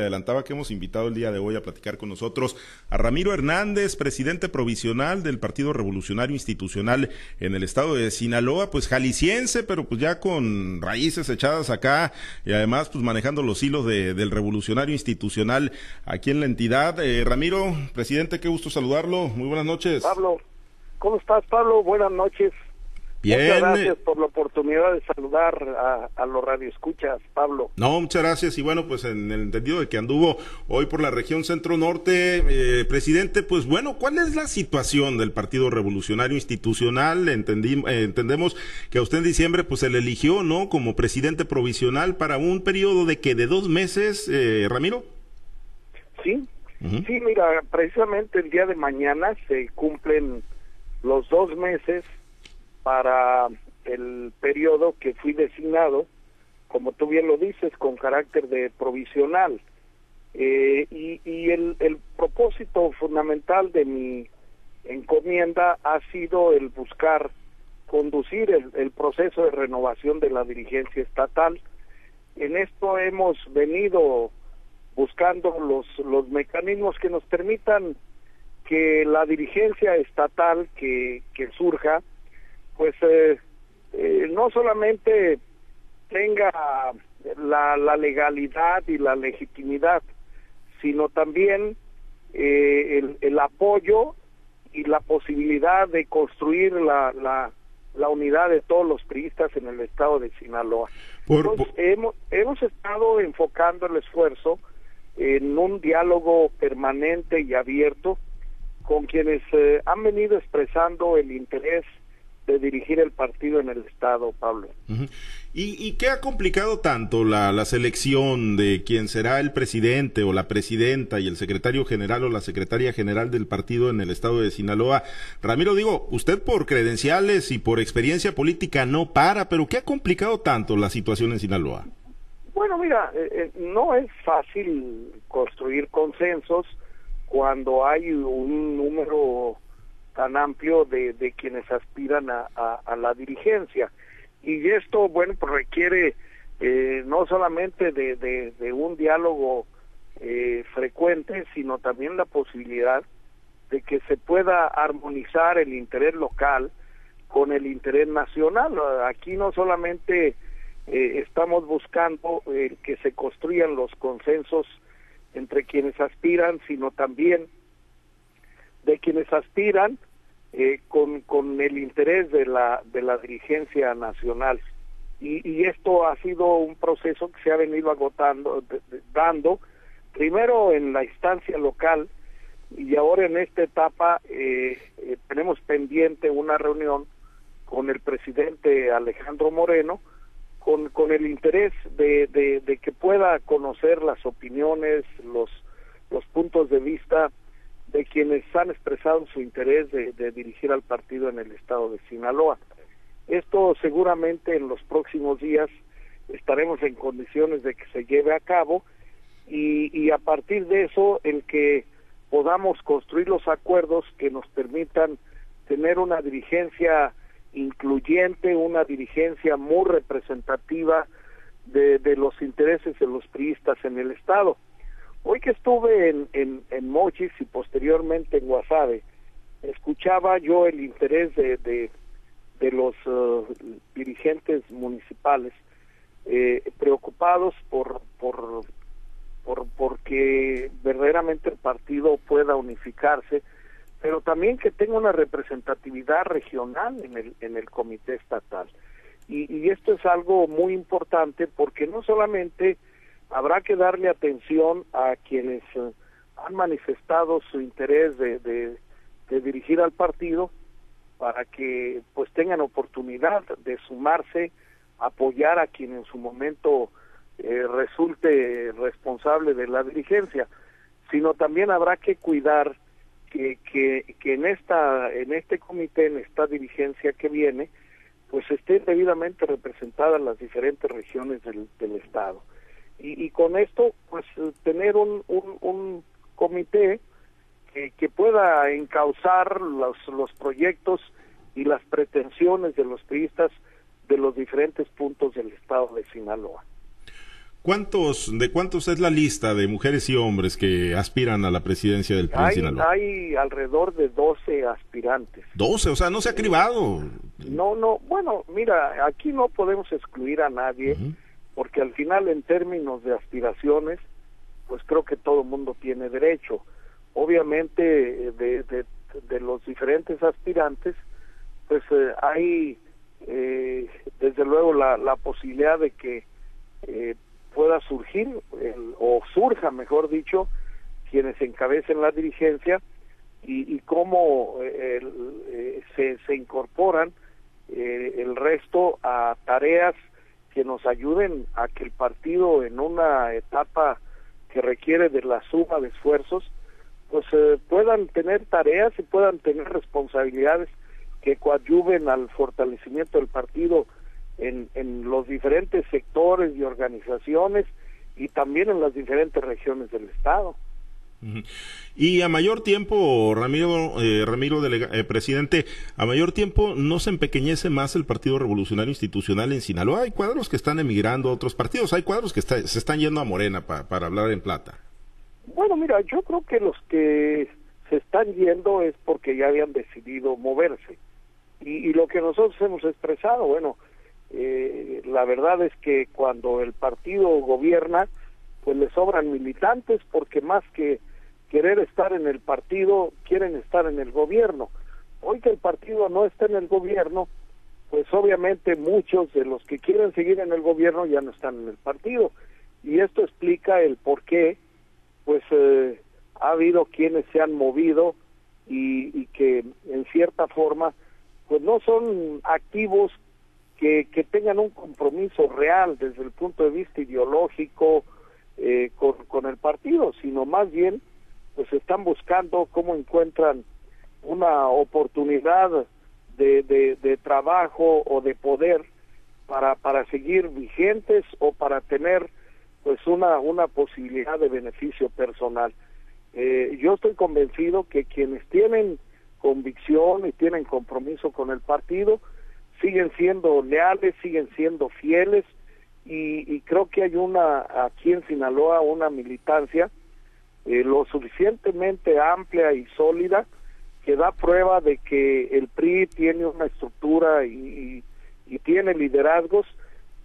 adelantaba que hemos invitado el día de hoy a platicar con nosotros a Ramiro Hernández, presidente provisional del Partido Revolucionario Institucional en el estado de Sinaloa, pues jalisciense, pero pues ya con raíces echadas acá y además pues manejando los hilos del Revolucionario Institucional aquí en la entidad. Eh, Ramiro, presidente, qué gusto saludarlo. Muy buenas noches. Pablo, ¿cómo estás, Pablo? Buenas noches. Bien. Muchas gracias por la oportunidad de saludar a, a los radioescuchas, Pablo. No, muchas gracias. Y bueno, pues en el entendido de que anduvo hoy por la región centro-norte, eh, presidente, pues bueno, ¿cuál es la situación del Partido Revolucionario Institucional? Entendí, eh, entendemos que a usted en diciembre pues se le eligió, ¿no? Como presidente provisional para un periodo de que de dos meses, eh, Ramiro. Sí, sí, mira, precisamente el día de mañana se cumplen los dos meses para el periodo que fui designado, como tú bien lo dices, con carácter de provisional. Eh, y el, propósito fundamental de mi encomienda ha sido el buscar conducir el, proceso de renovación de la dirigencia estatal. En esto hemos venido buscando los, los mecanismos que nos permitan que la dirigencia estatal que surja pues eh, eh, no solamente tenga la, la, legalidad y la legitimidad, sino también eh, el, el, apoyo y la posibilidad de construir la, la, la, unidad de todos los priistas en el estado de Sinaloa. Por, Entonces, por... Hemos, hemos estado enfocando el esfuerzo en un diálogo permanente y abierto con quienes eh, han venido expresando el interés de dirigir el partido en el Estado, Pablo. Uh -huh. ¿Y, ¿Y, qué ha complicado tanto la, la, selección de quién será el presidente o la presidenta y el secretario general o la secretaria general del partido en el Estado de Sinaloa? Ramiro, digo, usted por credenciales y por experiencia política no para, pero ¿qué ha complicado tanto la situación en Sinaloa? Bueno, mira, eh, no es fácil construir consensos cuando hay un número tan amplio de, de quienes aspiran a, la dirigencia. Y esto, bueno, pues requiere eh, no solamente de, de, un diálogo eh, frecuente, sino también la posibilidad de que se pueda armonizar el interés local con el interés nacional. Aquí no solamente eh, estamos buscando que se construyan los consensos entre quienes aspiran, sino también de quienes aspiran eh, con, con el interés de la, de la dirigencia nacional. Y, y esto ha sido un proceso que se ha venido agotando, dando, primero en la instancia local y ahora en esta etapa eh, eh, tenemos pendiente una reunión con el presidente Alejandro Moreno, con, con el interés de, de, de que pueda conocer las opiniones, los, los puntos de vista de quienes han expresado su interés de, dirigir al partido en el estado de Sinaloa. Esto seguramente en los próximos días estaremos en condiciones de que se lleve a cabo y, y a partir de eso el que podamos construir los acuerdos que nos permitan tener una dirigencia incluyente, una dirigencia muy representativa de, de los intereses de los priistas en el Estado. Hoy que estuve en, en, en Mochis y posteriormente en Guasave, escuchaba yo el interés de, de, de los uh, dirigentes municipales eh, preocupados por, por, por porque verdaderamente el partido pueda unificarse, pero también que tenga una representatividad regional en el, en el comité estatal. Y, y esto es algo muy importante porque no solamente habrá que darle atención a quienes uh, han manifestado su interés de, dirigir al partido para que pues tengan oportunidad de sumarse, apoyar a quien en su momento eh, resulte responsable de la dirigencia, sino también habrá que cuidar que, que, en esta en este comité, en esta dirigencia que viene, pues estén debidamente representadas las diferentes regiones del estado y, y con esto pues tener un, un, un comité que, que, pueda encauzar los, los proyectos y las pretensiones de los priistas de los diferentes puntos del estado de Sinaloa. ¿Cuántos, de cuántos es la lista de mujeres y hombres que aspiran a la presidencia del PRI hay, Hay alrededor de 12 aspirantes. 12, o sea, no se ha cribado. No, no, bueno, mira, aquí no podemos excluir a nadie, porque al final en términos de aspiraciones, pues creo que todo mundo tiene derecho. Obviamente, de, de, los diferentes aspirantes, pues eh, hay eh, desde luego la, posibilidad de que eh, pueda surgir o surja mejor dicho quienes encabecen la dirigencia y, cómo eh, se, se incorporan el resto a tareas que nos ayuden a que el partido en una etapa que requiere de la suma de esfuerzos pues puedan tener tareas y puedan tener responsabilidades que coadyuven al fortalecimiento del partido en, en los diferentes sectores y organizaciones y también en las diferentes regiones del Estado. Y a mayor tiempo, Ramiro, eh, Ramiro eh, presidente, a mayor tiempo no se empequeñece más el Partido Revolucionario Institucional en Sinaloa. Hay cuadros que están emigrando a otros partidos, hay cuadros que se están yendo a Morena para hablar en plata. Bueno, mira, yo creo que los que se están yendo es porque ya habían decidido moverse. Y, lo que nosotros hemos expresado, bueno, eh, la verdad es que cuando el partido gobierna, pues le sobran militantes porque más que querer estar en el partido, quieren estar en el gobierno. Hoy que el partido no está en el gobierno, pues obviamente muchos de los que quieren seguir en el gobierno ya no están en el partido. Y esto explica el por qué, pues eh, ha habido quienes se han movido y, y que en cierta forma pues no son activos que, que tengan un compromiso real desde el punto de vista ideológico eh, con, con el partido, sino más bien pues están buscando cómo encuentran una oportunidad de, de, trabajo o de poder para, para seguir vigentes o para tener pues una, una posibilidad de beneficio personal. Eh, yo estoy convencido que quienes tienen convicción y tienen compromiso con el partido, siguen siendo leales, siguen siendo fieles y, creo que hay una aquí en Sinaloa una militancia eh, lo suficientemente amplia y sólida que da prueba de que el PRI tiene una estructura y, y tiene liderazgos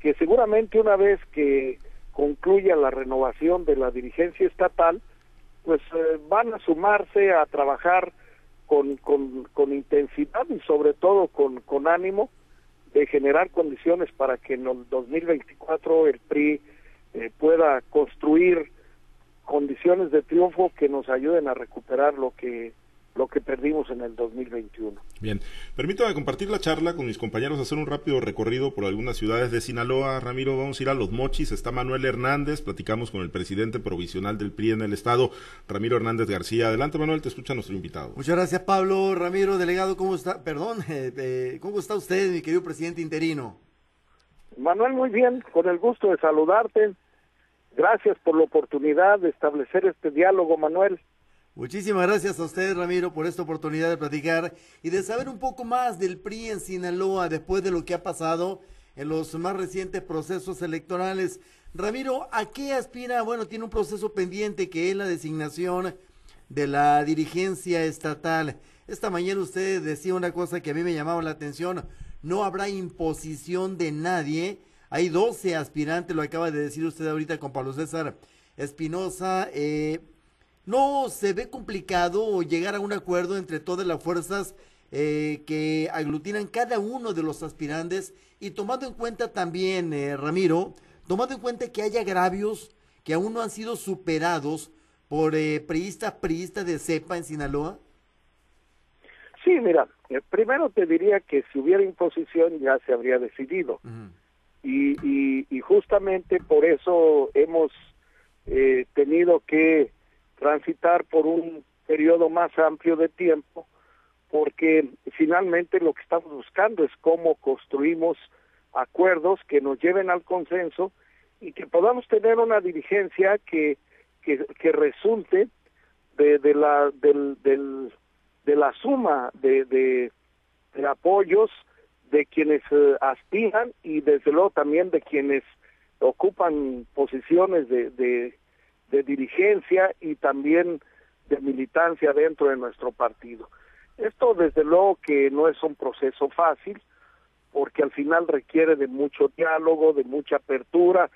que seguramente una vez que concluya la renovación de la dirigencia estatal, pues eh, van a sumarse a trabajar con, con, con intensidad y sobre todo con, con ánimo de generar condiciones para que en el 2024 el PRI eh, pueda construir condiciones de triunfo que nos ayuden a recuperar lo que lo que perdimos en el 2021. Bien, permítame compartir la charla con mis compañeros, hacer un rápido recorrido por algunas ciudades de Sinaloa. Ramiro, vamos a ir a Los Mochis, está Manuel Hernández, platicamos con el presidente provisional del PRI en el estado, Ramiro Hernández García. Adelante, Manuel, te escucha nuestro invitado. Muchas gracias, Pablo. Ramiro, delegado, ¿cómo está? Perdón, eh, eh, ¿cómo está usted, mi querido presidente interino? Manuel, muy bien, con el gusto de saludarte. Gracias por la oportunidad de establecer este diálogo, Manuel. Muchísimas gracias a usted, Ramiro, por esta oportunidad de platicar y de saber un poco más del PRI en Sinaloa después de lo que ha pasado en los más recientes procesos electorales. Ramiro, ¿a qué aspira? Bueno, tiene un proceso pendiente que es la designación de la dirigencia estatal. Esta mañana usted decía una cosa que a mí me llamaba la atención. No habrá imposición de nadie. Hay 12 aspirantes, lo acaba de decir usted ahorita con Pablo César Espinosa. Eh, no se ve complicado llegar a un acuerdo entre todas las fuerzas eh, que aglutinan cada uno de los aspirantes y tomando en cuenta también, eh, Ramiro, tomando en cuenta que hay agravios que aún no han sido superados por eh, priistas, priistas de cepa en Sinaloa? Sí, mira, eh, primero te diría que si hubiera imposición ya se habría decidido. Y, y, justamente por eso hemos tenido que transitar por un periodo más amplio de tiempo, porque finalmente lo que estamos buscando es cómo construimos acuerdos que nos lleven al consenso y que podamos tener una dirigencia que, que, que resulte de, de, la, del, del, de la suma de, de, apoyos de quienes eh, aspiran y desde luego también de quienes ocupan posiciones de, de, de dirigencia y también de militancia dentro de nuestro partido. Esto desde luego que no es un proceso fácil, porque al final requiere de mucho diálogo, de mucha apertura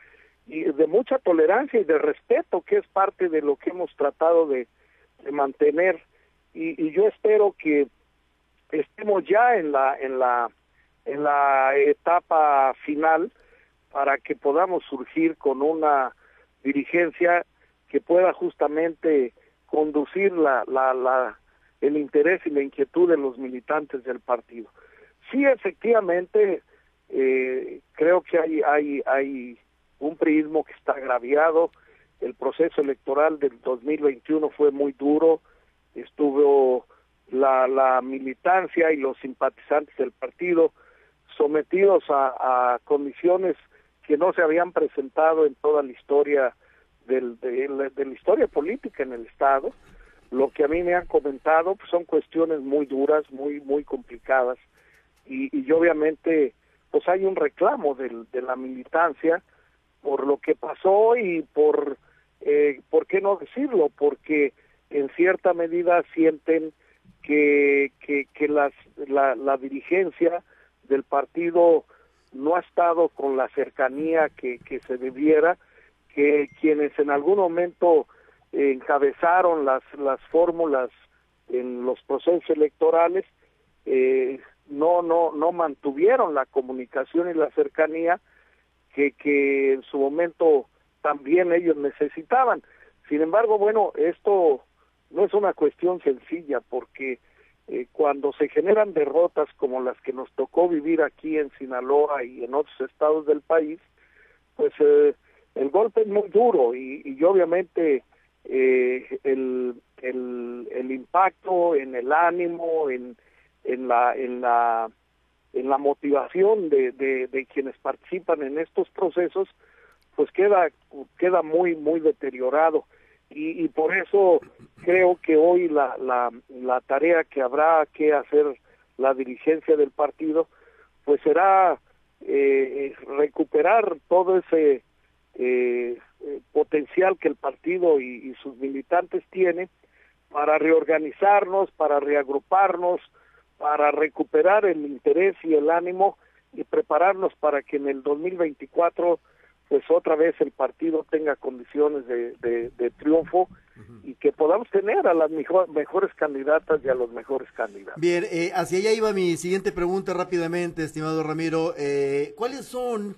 y de mucha tolerancia y de respeto, que es parte de lo que hemos tratado de, mantener. Y, y, yo espero que estemos ya en la en la en la etapa final para que podamos surgir con una dirigencia que pueda justamente conducir la, la, la, el interés y la inquietud de los militantes del partido. Sí, efectivamente, eh, creo que hay, hay, hay un prismo que está agraviado. El proceso electoral del 2021 fue muy duro. Estuvo la, la militancia y los simpatizantes del partido sometidos a, a condiciones que no se habían presentado en toda la historia del, de, historia política en el Estado. Lo que a mí me han comentado pues, son cuestiones muy duras, muy muy complicadas y, y obviamente pues hay un reclamo del, de la militancia por lo que pasó y por, eh, ¿por qué no decirlo? Porque en cierta medida sienten que, que, que las, la, la dirigencia del partido no ha estado con la cercanía que, que se debiera que quienes en algún momento encabezaron las, las fórmulas en los procesos electorales eh, no, no, no mantuvieron la comunicación y la cercanía que, que en su momento también ellos necesitaban. Sin embargo, bueno, esto no es una cuestión sencilla porque eh, cuando se generan derrotas como las que nos tocó vivir aquí en Sinaloa y en otros estados del país, pues eh, el golpe es muy duro y, y obviamente eh, el, el, el, impacto en el ánimo, en, en, la, en, la, en la motivación de, de, de quienes participan en estos procesos, pues queda, queda muy, muy deteriorado. Y, y por eso creo que hoy la, la, la tarea que habrá que hacer la dirigencia del partido, pues será eh, recuperar todo ese eh, eh, potencial que el partido y, y, sus militantes tienen para reorganizarnos, para reagruparnos, para recuperar el interés y el ánimo y prepararnos para que en el 2024 pues otra vez el partido tenga condiciones de, de, de triunfo uh -huh. y que podamos tener a las mejor, mejores candidatas y a los mejores candidatos. Bien, eh, hacia allá iba mi siguiente pregunta rápidamente, estimado Ramiro. Eh, ¿Cuáles son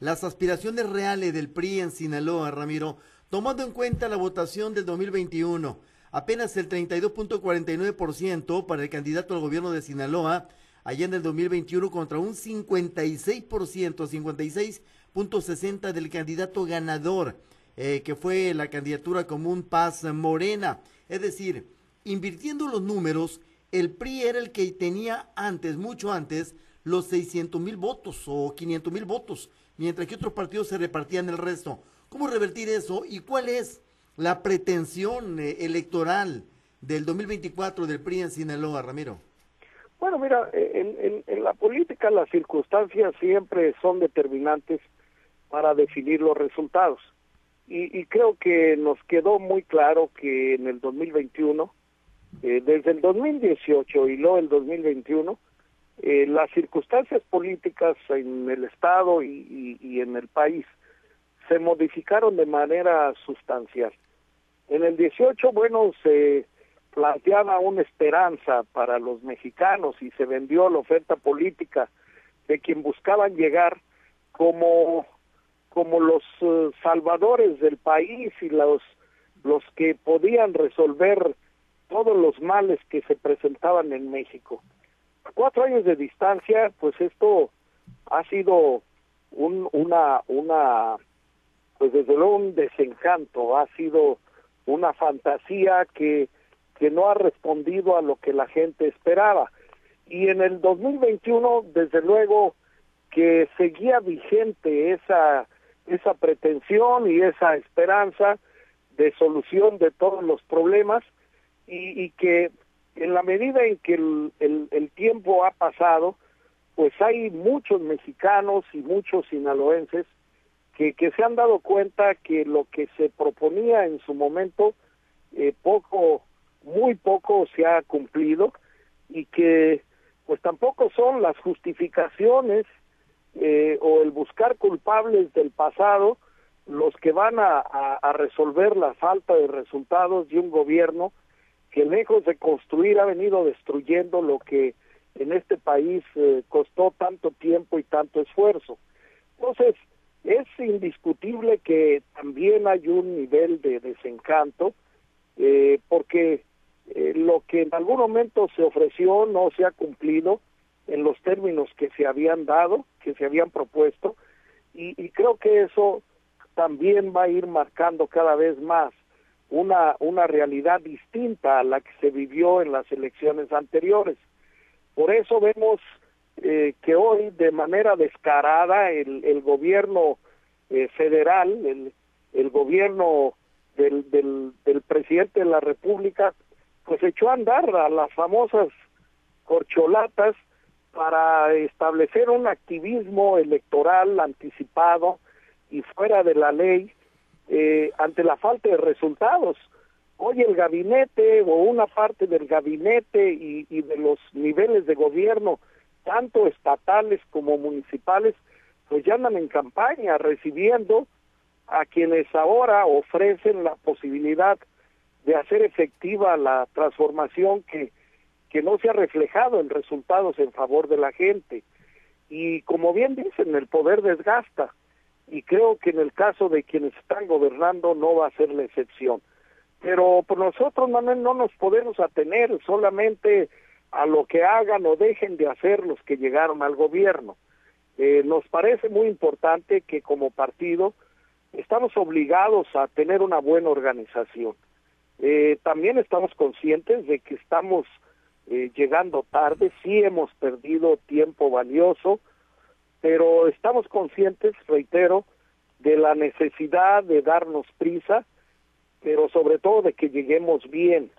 las aspiraciones reales del PRI en Sinaloa, Ramiro, tomando en cuenta la votación del 2021. Apenas el 32.49% para el candidato al gobierno de Sinaloa, allá en el 2021, contra un 56%, 56.60% del candidato ganador, eh, que fue la candidatura común Paz Morena. Es decir, invirtiendo los números, el PRI era el que tenía antes, mucho antes, los 600 mil votos o 500 mil votos mientras que otros partidos se repartían el resto. ¿Cómo revertir eso y cuál es la pretensión eh, electoral del 2024 del PRI en Sinaloa, Ramiro? Bueno, mira, en, en, en, la política las circunstancias siempre son determinantes para definir los resultados. Y, y creo que nos quedó muy claro que en el 2021, eh, desde el 2018 y luego el 2021, eh, las circunstancias políticas en el Estado y, y, y, en el país se modificaron de manera sustancial. En el 18, bueno, se planteaba una esperanza para los mexicanos y se vendió la oferta política de quien buscaban llegar como como los uh, salvadores del país y los los que podían resolver todos los males que se presentaban en México cuatro años de distancia, pues esto ha sido un, una, una, pues desde luego un desencanto, ha sido una fantasía que, que no ha respondido a lo que la gente esperaba. Y en el 2021, desde luego, que seguía vigente esa, esa pretensión y esa esperanza de solución de todos los problemas y, y que en la medida en que el, el, el, tiempo ha pasado, pues hay muchos mexicanos y muchos sinaloenses que, que se han dado cuenta que lo que se proponía en su momento eh, poco, muy poco se ha cumplido y que pues tampoco son las justificaciones eh, o el buscar culpables del pasado los que van a, resolver la falta de resultados de un gobierno que lejos de construir ha venido destruyendo lo que en este país eh, costó tanto tiempo y tanto esfuerzo. Entonces, es indiscutible que también hay un nivel de desencanto, eh, porque eh, lo que en algún momento se ofreció no se ha cumplido en los términos que se habían dado, que se habían propuesto, y, creo que eso también va a ir marcando cada vez más una, una realidad distinta a la que se vivió en las elecciones anteriores. Por eso vemos eh, que hoy de manera descarada el, el gobierno eh, federal, el, el gobierno del, del, del presidente de la República, pues echó a andar a las famosas corcholatas para establecer un activismo electoral anticipado y fuera de la ley eh, ante la falta de resultados. Hoy el gabinete o una parte del gabinete y, y de los niveles de gobierno, tanto estatales como municipales, pues ya andan en campaña recibiendo a quienes ahora ofrecen la posibilidad de hacer efectiva la transformación que, que no se ha reflejado en resultados en favor de la gente. Y como bien dicen, el poder desgasta y creo que en el caso de quienes están gobernando no va a ser la excepción. Pero por nosotros no, no nos podemos atener solamente a lo que hagan o dejen de hacer los que llegaron al gobierno. Eh, nos parece muy importante que como partido estamos obligados a tener una buena organización. Eh, también estamos conscientes de que estamos eh, llegando tarde, sí hemos perdido tiempo valioso, pero estamos conscientes, reitero, de la necesidad de darnos prisa, pero sobre todo de que lleguemos bien,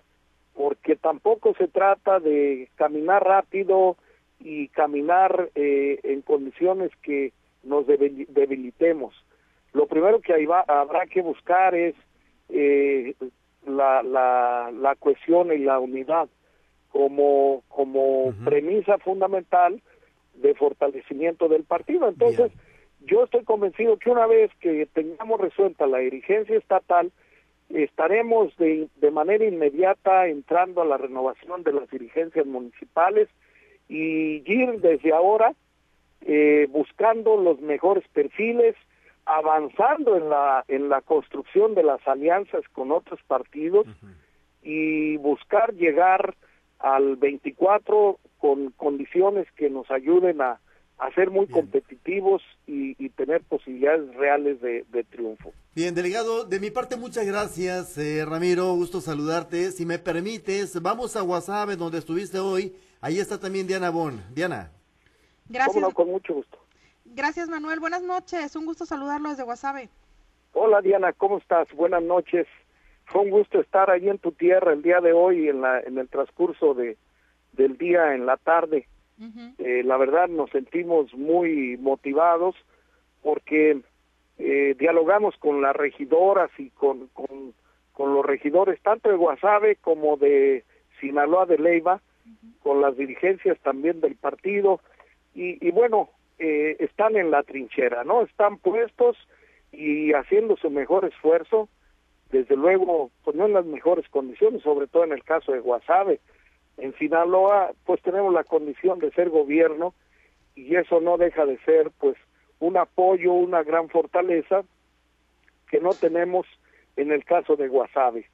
porque tampoco se trata de caminar rápido y caminar eh, en condiciones que nos debilitemos. Lo primero que habrá que buscar es eh, la, la, la cohesión y la unidad como, como premisa fundamental de fortalecimiento del partido. Entonces, yo estoy convencido que una vez que tengamos resuelta la dirigencia estatal, estaremos de, de manera inmediata entrando a la renovación de las dirigencias municipales y ir desde ahora eh, buscando los mejores perfiles, avanzando en la en la construcción de las alianzas con otros partidos y buscar llegar al 24 con condiciones que nos ayuden a, a ser muy competitivos y, y, tener posibilidades reales de, de, triunfo. Bien, delegado, de mi parte muchas gracias, eh, Ramiro, gusto saludarte. Si me permites, vamos a WhatsApp, donde estuviste hoy. Ahí está también Diana Bon. Diana. Gracias. No, con mucho gusto. Gracias, Manuel. Buenas noches. Un gusto saludarlo desde Guasave. Hola, Diana. ¿Cómo estás? Buenas noches. Fue un gusto estar ahí en tu tierra el día de hoy en, la, en el transcurso de, del día en la tarde. eh, la verdad nos sentimos muy motivados porque eh, dialogamos con las regidoras y con, con, con, los regidores tanto de Guasave como de Sinaloa de Leiva, con las dirigencias también del partido y, y bueno, eh, están en la trinchera, ¿no? Están puestos y haciendo su mejor esfuerzo, desde luego, pues no en las mejores condiciones, sobre todo en el caso de Guasave, en Sinaloa, pues tenemos la condición de ser gobierno y eso no deja de ser, pues, un apoyo, una gran fortaleza que no tenemos en el caso de Guasave.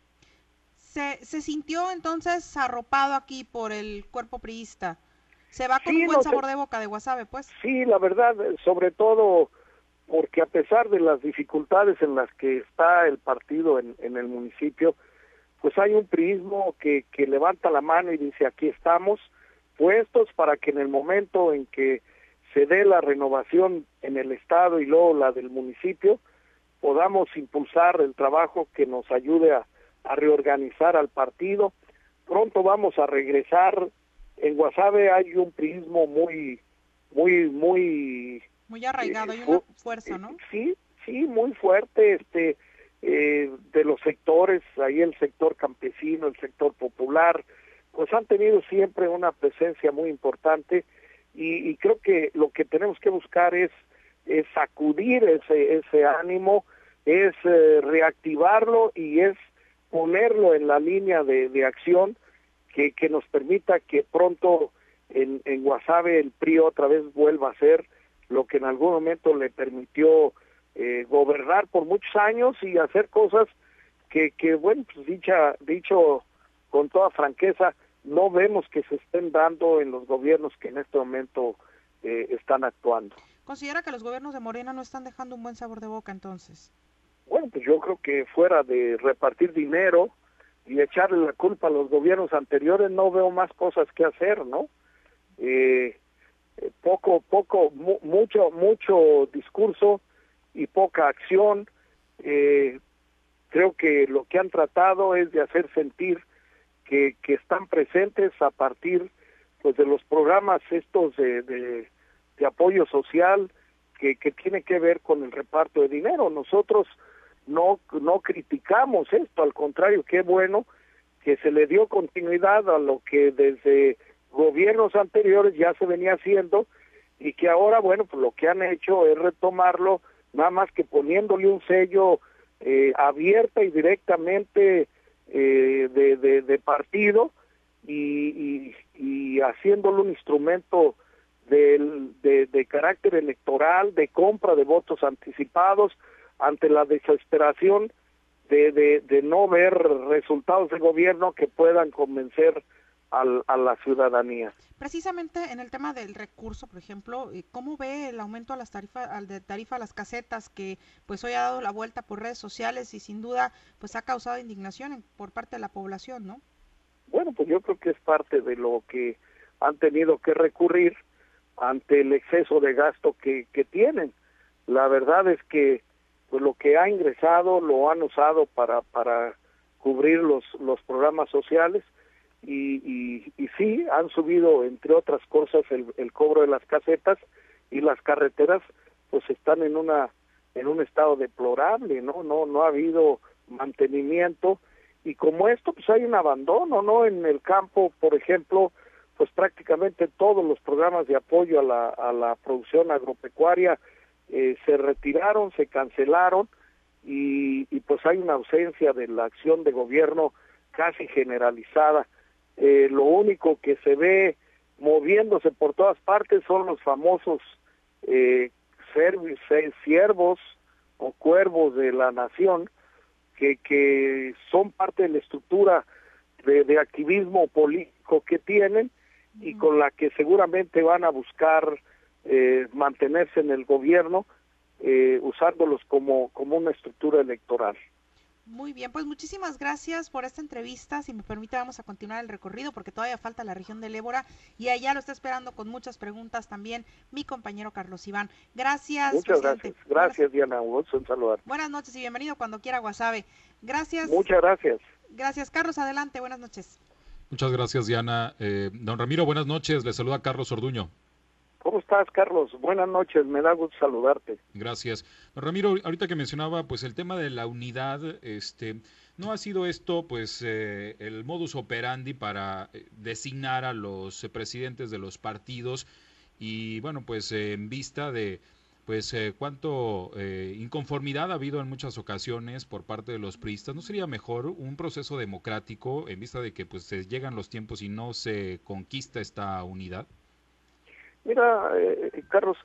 ¿Se, se sintió entonces arropado aquí por el cuerpo priista? ¿Se va con sí, un buen no sabor de boca de Guasave, pues? Sí, la verdad, sobre todo porque a pesar de las dificultades en las que está el partido en, en el municipio, pues hay un prismo que, que levanta la mano y dice aquí estamos puestos para que en el momento en que se dé la renovación en el estado y luego la del municipio podamos impulsar el trabajo que nos ayude a, a reorganizar al partido. Pronto vamos a regresar. En Guasave hay un prismo muy muy muy muy arraigado, hay una fuerza, ¿no? Sí, sí, muy fuerte, este, eh, de los sectores, ahí el sector campesino, el sector popular, pues han tenido siempre una presencia muy importante y, creo que lo que tenemos que buscar es, es sacudir ese, ese ánimo, es eh, reactivarlo y es ponerlo en la línea de, de acción que, que, nos permita que pronto en, en Guasave el PRI otra vez vuelva a ser lo que en algún momento le permitió eh, gobernar por muchos años y hacer cosas que, que bueno, pues dicha, dicho con toda franqueza, no vemos que se estén dando en los gobiernos que en este momento eh, están actuando. ¿Considera que los gobiernos de Morena no están dejando un buen sabor de boca entonces? Bueno, pues yo creo que fuera de repartir dinero y echarle la culpa a los gobiernos anteriores, no veo más cosas que hacer, ¿no? Eh, eh poco, poco, mucho, mucho discurso y poca acción. Eh, creo que lo que han tratado es de hacer sentir que, que están presentes a partir pues de los programas estos de, de, apoyo social que, que tiene que ver con el reparto de dinero. Nosotros no, no criticamos esto, al contrario, qué bueno que se le dio continuidad a lo que desde gobiernos anteriores ya se venía haciendo y que ahora, bueno, pues lo que han hecho es retomarlo, nada más que poniéndole un sello eh, abierta y directamente eh, de, de, partido y, y, haciéndolo un instrumento de, de, de carácter electoral, de compra de votos anticipados, ante la desesperación de, de, de no ver resultados de gobierno que puedan convencer al, a la ciudadanía. Precisamente en el tema del recurso, por ejemplo, eh, ¿cómo ve el aumento a las tarifas, al de tarifa a las casetas que pues hoy ha dado la vuelta por redes sociales y sin duda pues ha causado indignación por parte de la población, ¿no? Bueno, pues yo creo que es parte de lo que han tenido que recurrir ante el exceso de gasto que, que tienen. La verdad es que pues lo que ha ingresado lo han usado para para cubrir los los programas sociales y, y, sí han subido entre otras cosas el, el cobro de las casetas y las carreteras pues están en una en un estado deplorable no no no ha habido mantenimiento y como esto pues hay un abandono no en el campo por ejemplo pues prácticamente todos los programas de apoyo a la a la producción agropecuaria eh, se retiraron, se cancelaron y, y, pues hay una ausencia de la acción de gobierno casi generalizada. Eh, lo único que se ve moviéndose por todas partes son los famosos eh, siervos o cuervos de la nación que, que son parte de la estructura de, de activismo político que tienen y con la que seguramente van a buscar eh, mantenerse en el gobierno eh, usándolos como, como una estructura electoral. Muy bien, pues muchísimas gracias por esta entrevista. Si me permite, vamos a continuar el recorrido porque todavía falta la región del Ébora y allá lo está esperando con muchas preguntas también mi compañero Carlos Iván. Gracias. Muchas gracias. Gracias, Diana. Un saludar. Buenas noches y bienvenido cuando quiera, Guasave. Gracias. Muchas gracias. Gracias, Carlos. Adelante. Buenas noches. Muchas gracias, Diana. Eh, don Ramiro, buenas noches. Le saluda Carlos Orduño. ¿Cómo estás, Carlos? Buenas noches, me da gusto saludarte. Gracias. Ramiro, ahorita que mencionaba, pues el tema de la unidad, este, ¿no ha sido esto, pues, eh, el modus operandi para eh, designar a los presidentes de los partidos y, bueno, pues, en vista de, pues, eh, cuánto inconformidad ha habido en muchas ocasiones por parte de los priistas, ¿no sería mejor un proceso democrático en vista de que, pues, se llegan los tiempos y no se conquista esta unidad? Mira, eh, Carlos,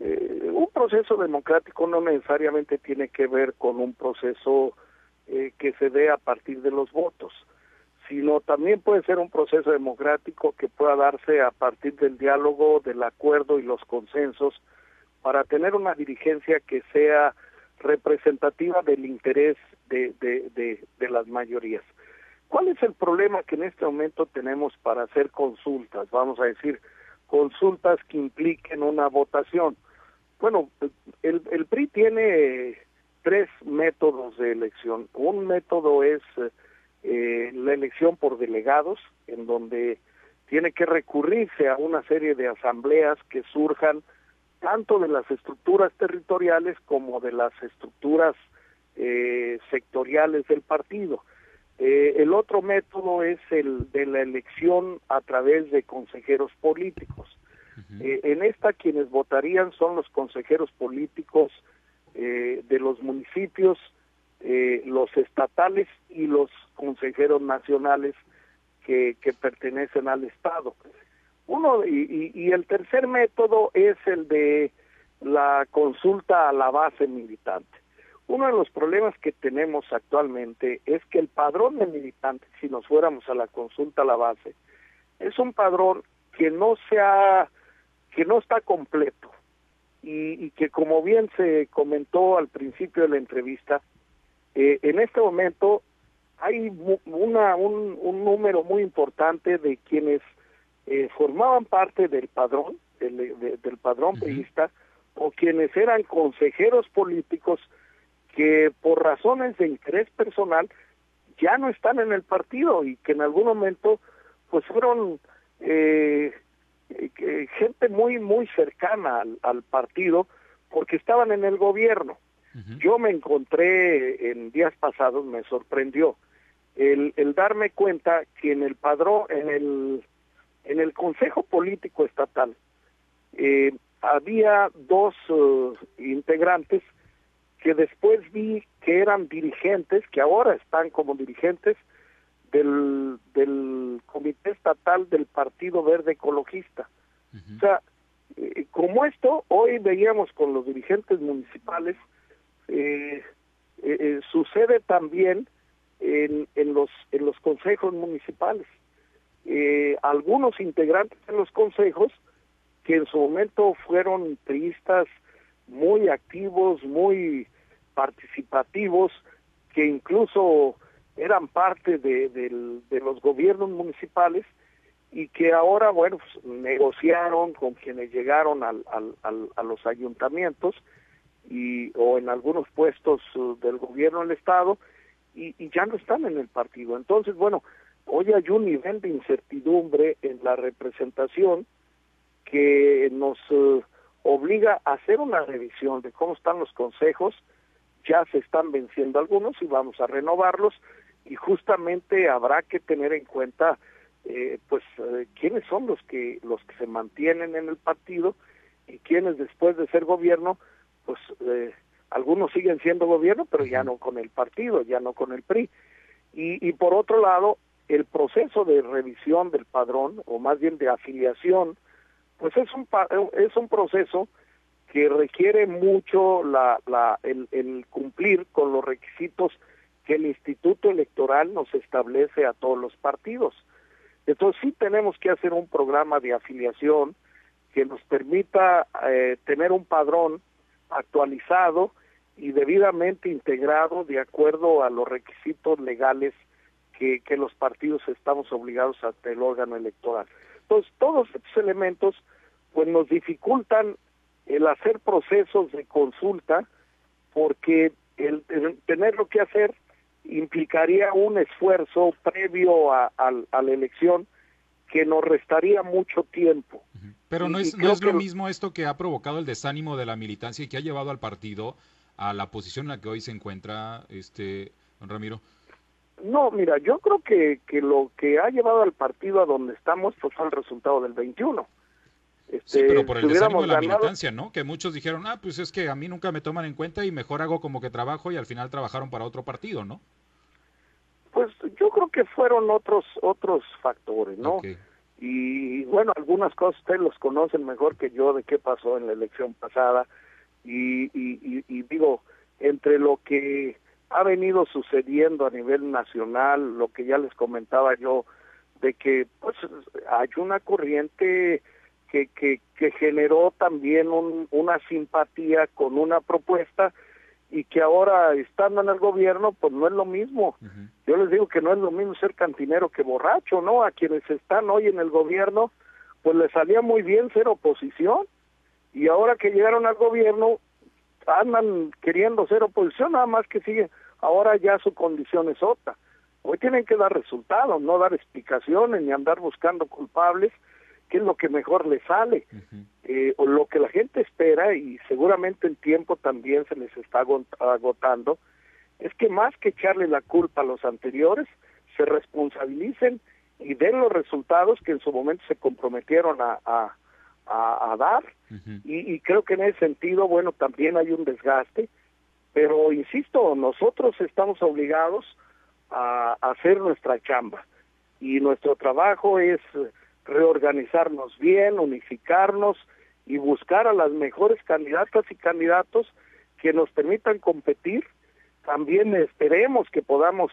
eh, un proceso democrático no necesariamente tiene que ver con un proceso eh, que se dé a partir de los votos, sino también puede ser un proceso democrático que pueda darse a partir del diálogo, del acuerdo y los consensos para tener una dirigencia que sea representativa del interés de, de, las mayorías. ¿Cuál es el problema que en este momento tenemos para hacer consultas? Vamos a decir, consultas que impliquen una votación. Bueno, el, el PRI tiene tres métodos de elección. Un método es eh, la elección por delegados, en donde tiene que recurrirse a una serie de asambleas que surjan tanto de las estructuras territoriales como de las estructuras eh, sectoriales del partido. Eh, el otro método es el de la elección a través de consejeros políticos. Eh, en esta quienes votarían son los consejeros políticos de los municipios, los estatales y los consejeros nacionales que, que pertenecen al Estado. Uno y, y, el tercer método es el de la consulta a la base militante. Uno de los problemas que tenemos actualmente es que el padrón de militantes, si nos fuéramos a la consulta a la base, es un padrón que no sea, que no está completo. Y, y que como bien se comentó al principio de la entrevista, eh, en este momento hay una, un, un número muy importante de quienes eh, formaban parte del padrón, del, del padrón uh o quienes eran consejeros políticos que por razones de interés personal ya no están en el partido y que en algún momento pues fueron eh, eh gente muy muy cercana al, partido porque estaban en el gobierno. Yo me encontré en días pasados, me sorprendió el, el darme cuenta que en el padrón, en el en el Consejo Político Estatal eh, había dos uh, integrantes que después vi que eran dirigentes, que ahora están como dirigentes del, del Comité Estatal del Partido Verde Ecologista. O sea, eh, como esto, hoy veíamos con los dirigentes municipales, eh, eh, sucede también en, en, los, en los consejos municipales. Eh, algunos integrantes de los consejos que en su momento fueron priistas muy activos, muy participativos, que incluso eran parte de, los gobiernos municipales y que ahora, bueno, pues, negociaron con quienes llegaron al, al, a los ayuntamientos y o en algunos puestos uh, del gobierno del Estado y, y ya no están en el partido. Entonces, bueno, Hoy hay un nivel de incertidumbre en la representación que nos eh, obliga a hacer una revisión de cómo están los consejos, ya se están venciendo algunos y vamos a renovarlos. Y justamente habrá que tener en cuenta eh, pues eh, quiénes son los que los que se mantienen en el partido y quiénes después de ser gobierno pues algunos siguen siendo gobierno pero ya no con el partido ya no con el PRI y, y por otro lado el proceso de revisión del padrón, o más bien de afiliación, pues es un, es un proceso que requiere mucho la, la, el, el cumplir con los requisitos que el Instituto Electoral nos establece a todos los partidos. Entonces sí tenemos que hacer un programa de afiliación que nos permita eh, tener un padrón actualizado y debidamente integrado de acuerdo a los requisitos legales que, los partidos estamos obligados a el órgano electoral. Entonces, todos estos elementos pues nos dificultan el hacer procesos de consulta porque el, tenerlo que hacer implicaría un esfuerzo previo a, la elección que nos restaría mucho tiempo. Pero no es, no es lo mismo esto que ha provocado el desánimo de la militancia y que ha llevado al partido a la posición en la que hoy se encuentra este don Ramiro. No, mira, yo creo que, que lo que ha llevado al partido a donde estamos pues fue el resultado del 21. Este, sí, pero por el desánimo de la militancia, ¿no? Que muchos dijeron, ah, pues es que a mí nunca me toman en cuenta y mejor hago como que trabajo y al final trabajaron para otro partido, ¿no? Pues yo creo que fueron otros otros factores, ¿no? Y bueno, algunas cosas ustedes los conocen mejor que yo de qué pasó en la elección pasada y, y, y digo, entre lo que ha venido sucediendo a nivel nacional, lo que ya les comentaba yo, de que pues hay una corriente que, que, que generó también un, una simpatía con una propuesta y que ahora estando en el gobierno pues no es lo mismo. Yo les digo que no es lo mismo ser cantinero que borracho, ¿no? A quienes están hoy en el gobierno pues les salía muy bien ser oposición y ahora que llegaron al gobierno andan queriendo ser oposición, nada más que siguen, ahora ya su condición es otra. Hoy tienen que dar resultados, no dar explicaciones ni andar buscando culpables qué es lo que mejor le sale, eh, o lo que la gente espera y seguramente el tiempo también se les está agotando, es que más que echarle la culpa a los anteriores, se responsabilicen y den los resultados que en su momento se comprometieron a, a, dar. y, y, creo que en ese sentido, bueno, también hay un desgaste, pero insisto, nosotros estamos obligados a, a hacer nuestra chamba y nuestro trabajo es reorganizarnos bien, unificarnos y buscar a las mejores candidatas y candidatos que nos permitan competir. También esperemos que podamos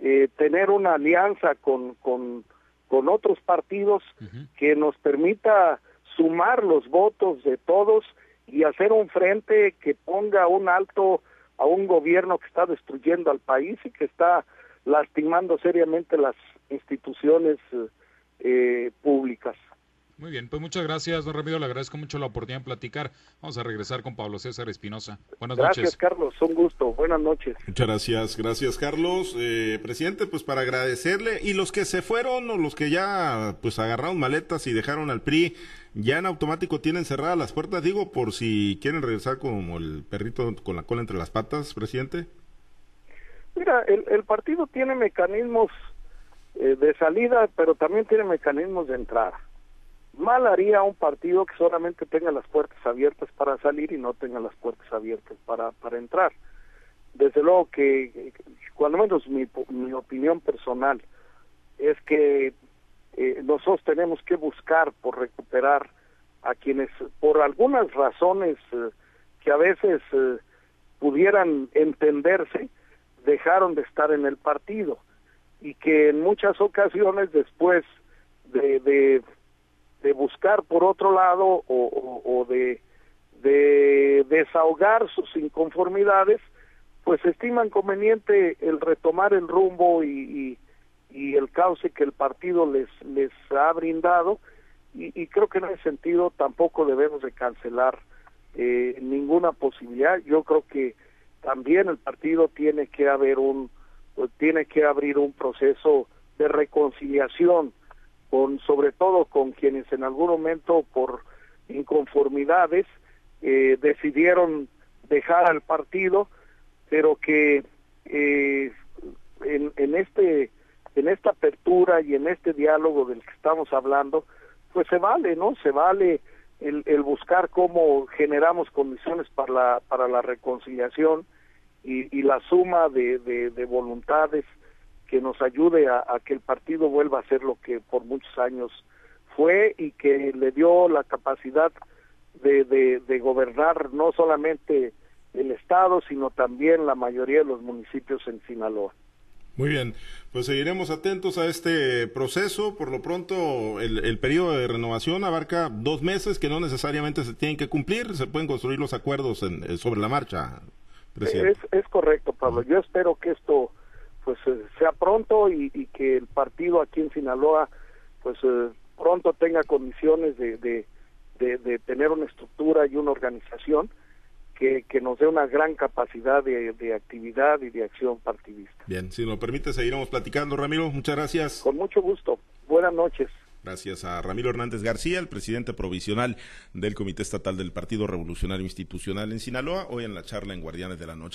eh, tener una alianza con, con, con otros partidos que nos permita sumar los votos de todos y hacer un frente que ponga un alto a un gobierno que está destruyendo al país y que está lastimando seriamente las instituciones eh, públicas. Muy bien, pues muchas gracias, don Ramiro. Le agradezco mucho la oportunidad de platicar. Vamos a regresar con Pablo César Espinosa. Buenas noches. Gracias, Carlos. Un gusto. Buenas noches. Muchas gracias. Gracias, Carlos. Eh, presidente, pues para agradecerle. Y los que se fueron o los que ya pues agarraron maletas y dejaron al PRI, ya en automático tienen cerradas las puertas, digo, por si quieren regresar como el perrito con la cola entre las patas, presidente. Mira, el, el partido tiene mecanismos eh, de salida, pero también tiene mecanismos de entrada Mal haría un partido que solamente tenga las puertas abiertas para salir y no tenga las puertas abiertas para, para entrar. Desde luego que, cuando menos mi, mi opinión personal, es que eh, nosotros tenemos que buscar por recuperar a quienes por algunas razones eh, que a veces eh, pudieran entenderse, dejaron de estar en el partido y que en muchas ocasiones después de, de buscar por otro lado o, de, de desahogar sus inconformidades, pues estiman conveniente el retomar el rumbo y, y, el cauce que el partido les, les ha brindado y, creo que en ese sentido tampoco debemos de cancelar eh, ninguna posibilidad. Yo creo que también el partido tiene que haber un tiene que abrir un proceso de reconciliación con sobre todo con quienes en algún momento por inconformidades eh, decidieron dejar al partido, pero que eh, en, en este en esta apertura y en este diálogo del que estamos hablando, pues se vale, ¿no? Se vale el, el buscar cómo generamos condiciones para la, para la reconciliación y, y la suma de, de, de voluntades que nos ayude a, que el partido vuelva a ser lo que por muchos años fue y que le dio la capacidad de, de, gobernar no solamente el Estado, sino también la mayoría de los municipios en Sinaloa. Muy bien, pues seguiremos atentos a este proceso. Por lo pronto, el, periodo de renovación abarca dos meses que no necesariamente se tienen que cumplir, se pueden construir los acuerdos en, sobre la marcha. Presidente. Es, es correcto, Pablo. Yo espero que esto pues eh, sea pronto y, que el partido aquí en Sinaloa pues eh, pronto tenga condiciones de, de, tener una estructura y una organización que, que nos dé una gran capacidad de, de, actividad y de acción partidista. Bien, si nos permite seguiremos platicando, Ramiro. Muchas gracias. Con mucho gusto. Buenas noches. Gracias a Ramiro Hernández García, el presidente provisional del Comité Estatal del Partido Revolucionario Institucional en Sinaloa, hoy en la charla en Guardianes de la Noche.